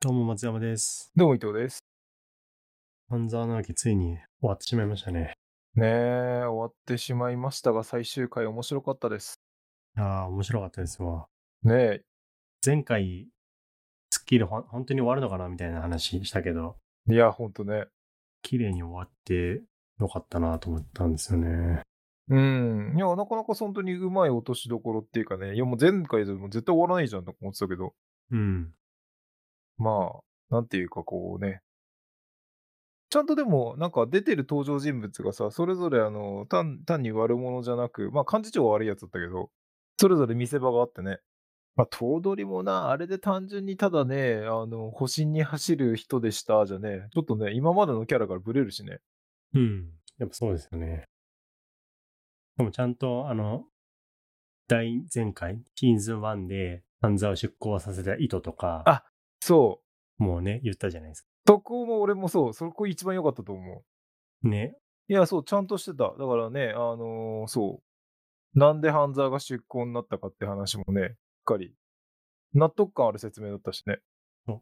どうも松山です。どうも伊藤です。半沢直樹ついに終わってしまいましたね。ねえ、終わってしまいましたが、最終回面白かったです。ああ、面白かったですわ。ねえ、前回、スッキリ本当に終わるのかなみたいな話したけど、いや、ほんとね。綺麗に終わってよかったなと思ったんですよね。うん。いや、なかなか本当にうまい落としどころっていうかね、いやもう前回でも絶対終わらないじゃんと思ってたけど、うん。まあ、なんていうかこうね。ちゃんとでも、なんか出てる登場人物がさ、それぞれあの、単単に悪者じゃなく、まあ幹事長は悪いやつだったけど、それぞれ見せ場があってね。まあ、頭取もな、あれで単純にただね、あの、保身に走る人でしたじゃね、ちょっとね、今までのキャラからブレるしね。うん。やっぱそうですよね。でもちゃんと、あの、大前回、シーズン1で、半沢を出向させた意図とか、あそう。もうね、言ったじゃないですか。そこも俺もそう、そこ一番良かったと思う。ね。いや、そう、ちゃんとしてた。だからね、あのーそう。なんで半沢が出向になったかって話もね、しっかり、納得感ある説明だったしね。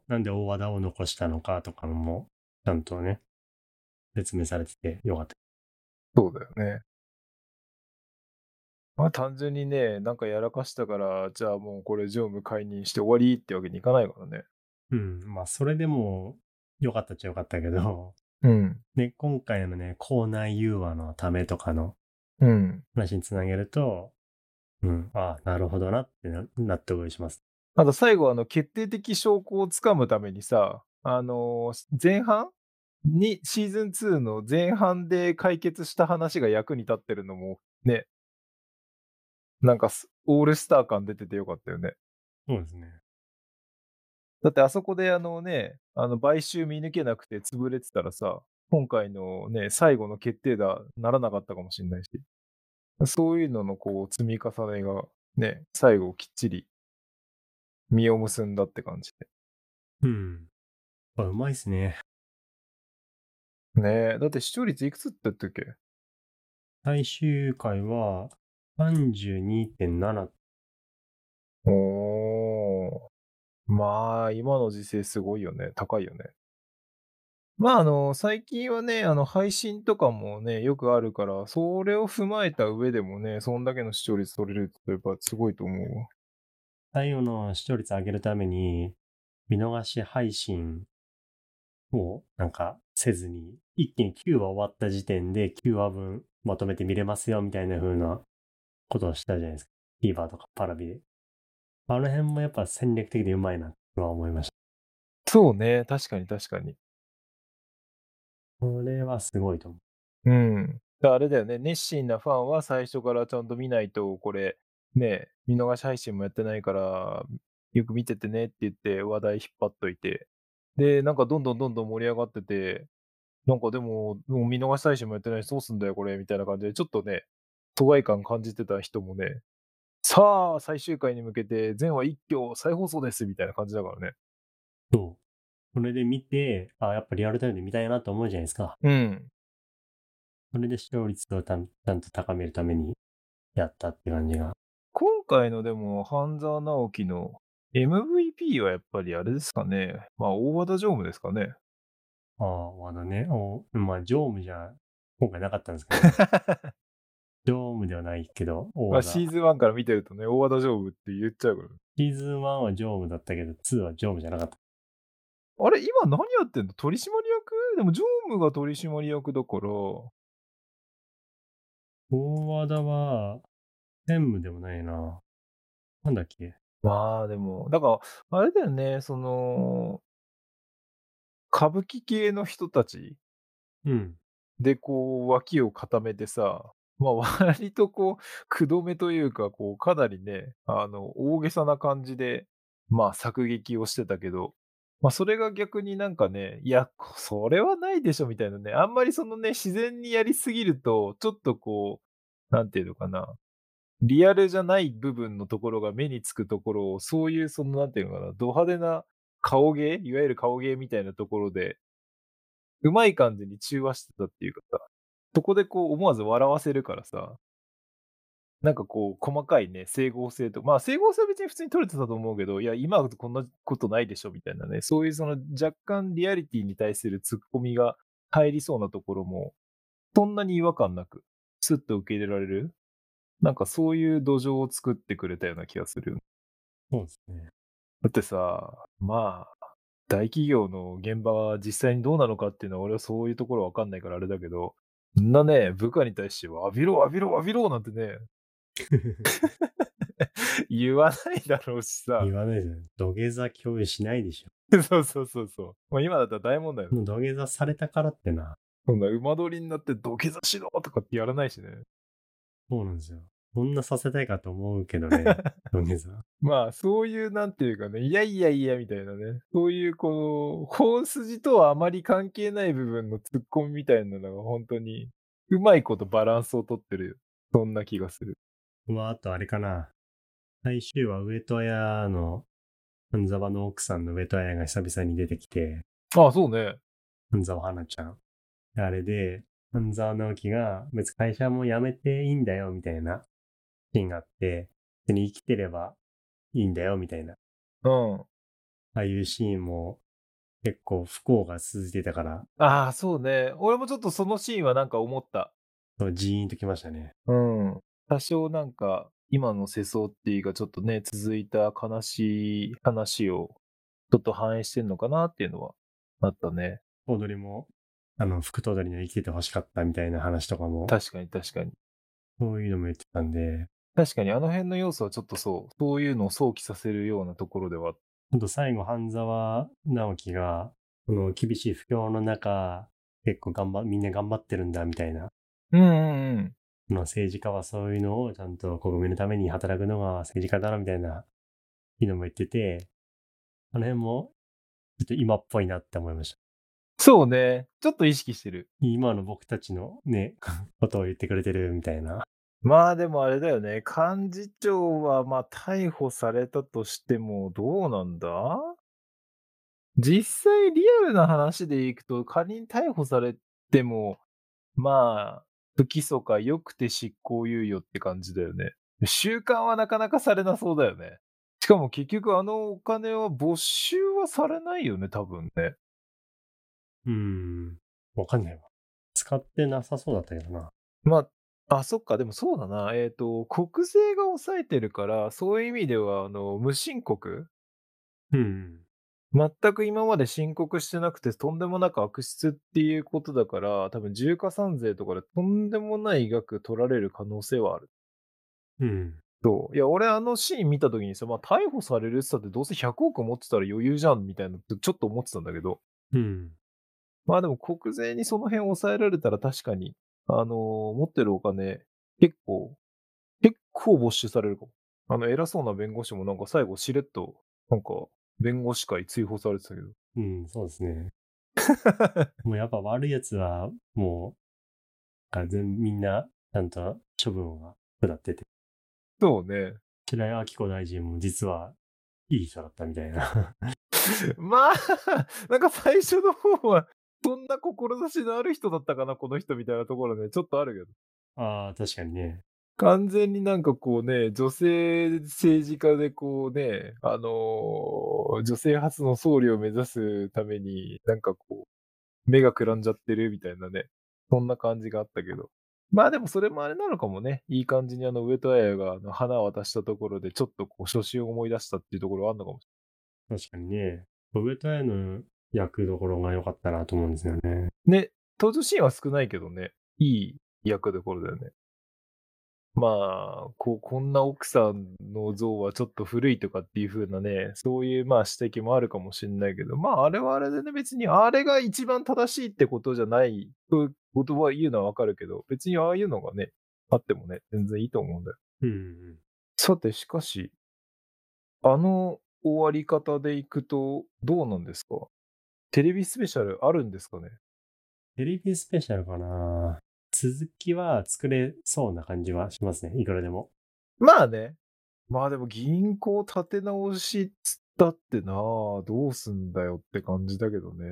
なんで大和田を残したのかとかも、ちゃんとね、説明されててよかった。そうだよね。まあ単純にね、なんかやらかしたから、じゃあもうこれ常務解任して終わりってわけにいかないからね。うん。まあ、それでも、よかったっちゃよかったけど、うん。ね、今回のね、校内融和のためとかのうん。話につなげると、うん、ああ、なるほどなってな納得します。あと最後、あの、決定的証拠をつかむためにさ、あのー前半に、シーズン2の前半で解決した話が役に立ってるのも、ね、なんかす、オールスター感出ててよかったよね。そうですね。だってあそこであのね、あの、買収見抜けなくて潰れてたらさ、今回のね、最後の決定打ならなかったかもしれないし、そういうののこう、積み重ねが、ね、最後きっちり、実を結んだって感じで。うん。あうまいっすね。ねえ、だって視聴率いくつって言ったっけ？最終回は32.7。おー。まあ、今の時勢すごいよね。高いよね。まあ、あの、最近はね、あの、配信とかもね、よくあるから、それを踏まえた上でもね、そんだけの視聴率取れるってやっぱすごいと思うわ。最後の視聴率上げるために、見逃し配信をなんかせずに、一気に9話終わった時点で9話分まとめて見れますよみたいな風なことをしたじゃないですか。TVer とかパラビで。あの辺もやっぱ戦略的でうまいなとは思いました。そうね、確かに確かに。これはすごいと思うん。だからあれだよね、熱心なファンは最初からちゃんと見ないと、これ、ね、見逃し配信もやってないから、よく見ててねって言って話題引っ張っといて、で、なんかどんどんどんどん盛り上がってて、なんかでも、もう見逃し配信もやってないし、どうすんだよこれ、みたいな感じで、ちょっとね、疎外感感じてた人もね、さあ、最終回に向けて、全話一挙再放送です、みたいな感じだからね。う。そう。それで見て、あ、やっぱリアルタイムで見たいなと思うじゃないですか。うん。それで視聴率をたんちゃんと高めるためにやったって感じが。今回のでも、半沢直樹の MVP はやっぱりあれですかね。まあ、大和田常務ですかね。ああ、まだね。おまあ、常務じゃ今回なかったんですけど、常務ではないけど、大まあ、シーズン1から見てるとね、大和田常務って言っちゃうから。シーズン1は常務だったけど、2は常務じゃなかった。あれ、今何やってんの？取締役？でも常務が取締役だから、大和田は、専務でもないな。なんだっけ？まあでも、だから、あれだよね、その、歌舞伎系の人たちうん。でこう、脇を固めてさ、まあ割とこう、くどめというか、こう、かなりね、あの、大げさな感じで、まあ作劇をしてたけど、まあそれが逆になんかね、いや、それはないでしょみたいなね、あんまりそのね、自然にやりすぎると、ちょっとこう、なんていうのかな、リアルじゃない部分のところが目につくところを、そういうその、なんていうのかな、ド派手な顔芸いわゆる顔芸みたいなところで、うまい感じに中和してたっていうかさ、そこでこう思わず笑わせるからさ、なんかこう、細かいね、整合性とまあ、整合性は別に普通に取れてたと思うけど、いや、今はこんなことないでしょみたいなね、そういうその若干リアリティに対するツッコミが入りそうなところも、そんなに違和感なく、スッと受け入れられる、なんかそういう土壌を作ってくれたような気がするよね。そうですね。だってさ、まあ、大企業の現場は実際にどうなのかっていうのは俺はそういうところわかんないからあれだけど、そんなね、部下に対しては浴びろ浴びろ浴びろなんてね、言わないだろうしさ。言わないじゃん。土下座共有しないでしょ。そうそうそうそう。まあ、今だったら大問題よ。もう土下座されたからってな。そんな馬取りになって土下座しろとかってやらないしね。そうなんですよ。そんなさせたいかと思うけどね、土下座。まあ、そういうなんていうかね、いやいやいやみたいなね、そういうこの、本筋とはあまり関係ない部分の突っ込みみたいなのが本当に、うまいことバランスをとってる。そんな気がする。まあ、あとあれかな。最終話、上戸彩の、半沢の奥さんの上戸彩が久々に出てきて、ああ、そうね。半沢花ちゃん。あれで、半沢直樹が、別に会社も辞めていいんだよ、みたいなシーンがあって、別に生きてればいいんだよ、みたいな。うん。ああいうシーンも、結構不幸が続いてたから、ああ、そうね。俺もちょっとそのシーンはなんか思った。そうジーンときましたね。うん。多少なんか、今の世相っていうか、ちょっとね、続いた悲しい話を、ちょっと反映してんのかなっていうのは、あったね。踊りも、あの、福と踊りには生きてて欲しかったみたいな話とかも、確かに確かに。そういうのも言ってたんで、確かにあの辺の要素はちょっとそう、そういうのを想起させるようなところでは。ほんと最後、半沢直樹が、この厳しい不況の中、結構頑張、みんな頑張ってるんだ、みたいな。うんうんうん。この政治家はそういうのをちゃんと国民のために働くのが政治家だろ、みたいな、いうのも言ってて、あの辺も、ちょっと今っぽいなって思いました。そうね。ちょっと意識してる。今の僕たちのね、ことを言ってくれてるみたいな。まあでもあれだよね。幹事長はまあ逮捕されたとしてもどうなんだ？実際リアルな話でいくと仮に逮捕されても、まあ、不起訴か良くて執行猶予って感じだよね。収監はなかなかされなそうだよね。しかも結局あのお金は没収はされないよね、多分ね。うーん。わかんないわ。使ってなさそうだったけどな。まあ、あ、そっか、でもそうだな。えっ、と、国税が抑えてるから、そういう意味では、あの、無申告？うん。全く今まで申告してなくて、とんでもなく悪質っていうことだから、多分重加算税とかでとんでもない額取られる可能性はある。うん。そう？いや、俺あのシーン見た時にさ、まあ逮捕されるって言ったってどうせ100億持ってたら余裕じゃんみたいな、ちょっと思ってたんだけど。うん。まあでも国税にその辺抑えられたら確かに、あのー持ってるお金、結構、結構没収されるかも。あの偉そうな弁護士もなんか最後しれっと、なんか、弁護士会追放されてたけど。うん、そうですね。もうやっぱ悪い奴は、もう、が全みんな、ちゃんと処分は下ってて。そうね。白井明子大臣も実は、いい人だったみたいな。まあ、なんか最初の方は、そんな志のある人だったかな、この人みたいなところね、ちょっとあるけど。ああ、確かにね。完全になんかこうね、女性政治家でこうね、あのー女性初の総理を目指すために、なんかこう、目がくらんじゃってるみたいなね、そんな感じがあったけど。まあでもそれもあれなのかもね。いい感じにあの上戸彩があの花を渡したところでちょっとこう初心を思い出したっていうところはあるのかもし確かにね。上戸彩の役どころが良かったなと思うんですよね。ね、登場シーンは少ないけどね、いい役どころだよね。まあ、こう、こんな奥さんの像はちょっと古いとかっていう風なね、そういうまあ指摘もあるかもしれないけど、まああれはあれでね、別にあれが一番正しいってことじゃない、そういう言葉言うのはわかるけど、別にああいうのがね、あってもね、全然いいと思うんだよ。うんうん。さて、しかし、あの終わり方でいくと、どうなんですか？テレビスペシャルあるんですかね？テレビスペシャルかな続きは作れそうな感じはしますね。いくらでも。まあね。まあでも銀行立て直しっつったってなあどうすんだよって感じだけどね。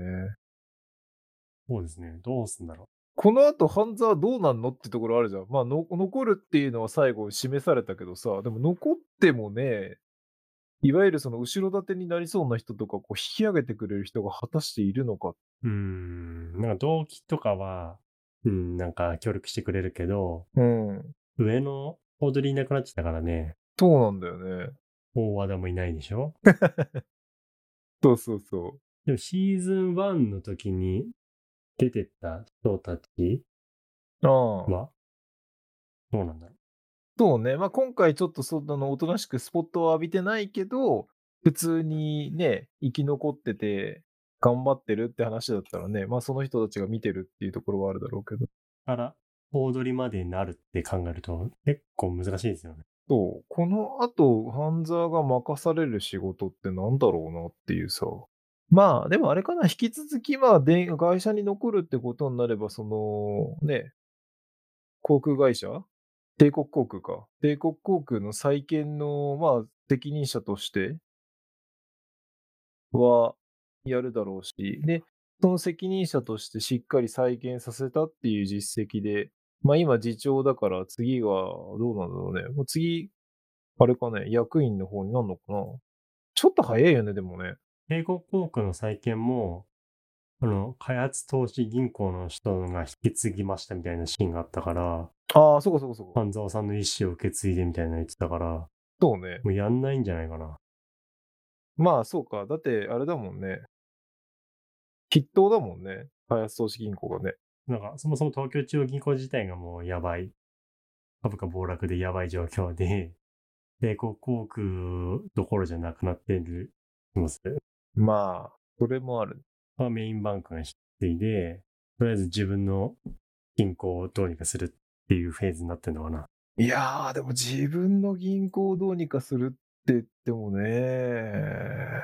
そうですね。どうすんだろこの後半沢どうなんのってところあるじゃん。まあ、の残るっていうのは最後示されたけどさ、でも残ってもね、いわゆるその後ろ盾になりそうな人とか、こう引き上げてくれる人が果たしているのか。うーん。なんか動機とかは、うん、なんか協力してくれるけど、うん。上のオードリーいなくなっちゃったからね、そうなんだよね。大和田もいないでしょ？そうそうそでもシーズン1の時に出てった人たちう。ああ。は、どうなんだろそうね。まあ、今回ちょっとそのおとなしくスポットを浴びてないけど、普通にね、生き残ってて、頑張ってるって話だったらね、まあその人たちが見てるっていうところはあるだろうけど。う。から、オードリーまでになるって考えると結構難しいですよね。そう。この後、半沢が任される仕事ってなんだろうなっていうさ。まあ、でもあれかな、引き続き、まあ、で会社に残るってことになれば、その、ね、航空会社帝国航空か。帝国航空の再建の、まあ、責任者としてはやるだろうし、で、その責任者としてしっかり再建させたっていう実績で、まあ今次長だから次はどうなんだろうね。もう次、あれかね、役員の方になるのかな。ちょっと早いよね、でもね。帝国航空の再建も、あの、開発投資銀行の人が引き継ぎましたみたいなシーンがあったから、ああ、そこそこそこ。半沢さんの意思を受け継いでみたいなの言ってたから、そうね。もうやんないんじゃないかな。まあそうか。だって、あれだもんね。筆頭だもんね。開発投資銀行がね。なんか、そもそも東京中央銀行自体がもうやばい。株価暴落でやばい状況で、帝国航空どころじゃなくなってる気もする。まあ、それもある。まあ、メインバンクが引き継いで、とりあえず自分の銀行をどうにかするっていうフェーズになってるのかな。いやー、でも自分の銀行をどうにかするって言ってもね。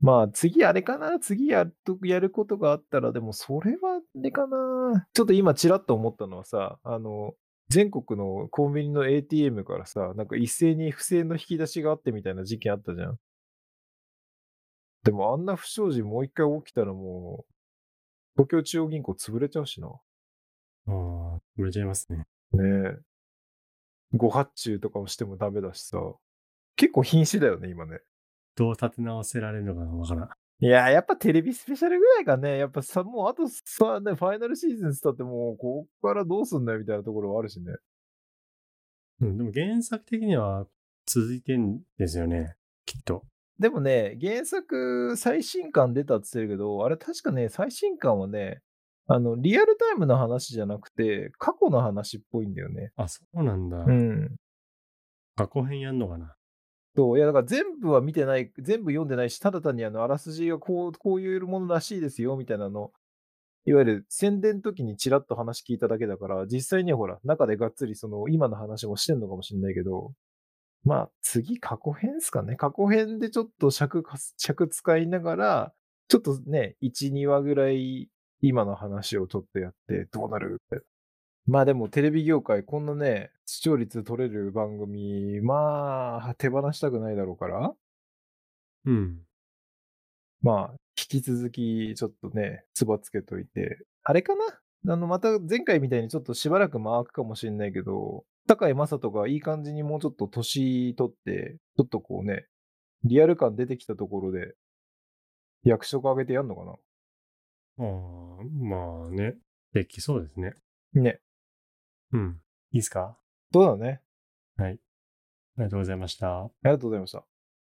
まあ次あれかな次やるとやることがあったら、でもそれはあれかなちょっと今ちらっと思ったのはさ、あの、全国のコンビニの ATM からさ、なんか一斉に不正の引き出しがあってみたいな事件あったじゃん。でもあんな不祥事もう一回起きたらもう、東京中央銀行潰れちゃうしな。ああ、売れちゃいますね。ねえ。ご発注とかをしてもダメだしさ。結構瀕死だよね、今ね。どう立て直せられるのかわからん。いやー、やっぱテレビスペシャルぐらいがね、やっぱさ、もうあとさ、ね、ファイナルシーズンスタってもう、ここからどうすんだよみたいなところはあるしね。うん、でも原作的には続いてんですよね。きっと。でもね、原作最新刊出たって言ってるけど、あれ確かね、最新刊はね、あの、リアルタイムの話じゃなくて、過去の話っぽいんだよね。あ、そうなんだ。うん。過去編やんのかな。そう、いやだから全部は見てない、全部読んでないし、ただ単にあの、あらすじがこう、こういうものらしいですよ、みたいなの、いわゆる宣伝の時にちらっと話聞いただけだから、実際にはほら、中でがっつりその、今の話もしてんのかもしれないけど、まあ、次過去編ですかね。過去編でちょっと尺尺使いながら、ちょっとね、1、2話ぐらい、今の話をちょっとやって、どうなるって。まあでもテレビ業界こんなね、視聴率取れる番組、まあ手放したくないだろうから、うん。まあ引き続きちょっとね、つばつけといて、あれかな？あの、また前回みたいにちょっとしばらく間空くかもしれないけど、高井正人がいい感じにもうちょっと年取って、ちょっとこうね、リアル感出てきたところで、役職上げてやんのかああ、まあね。できそうですね。なね。うん。いいですか？そうだね。はい。ありがとうございました。ありがとうございました。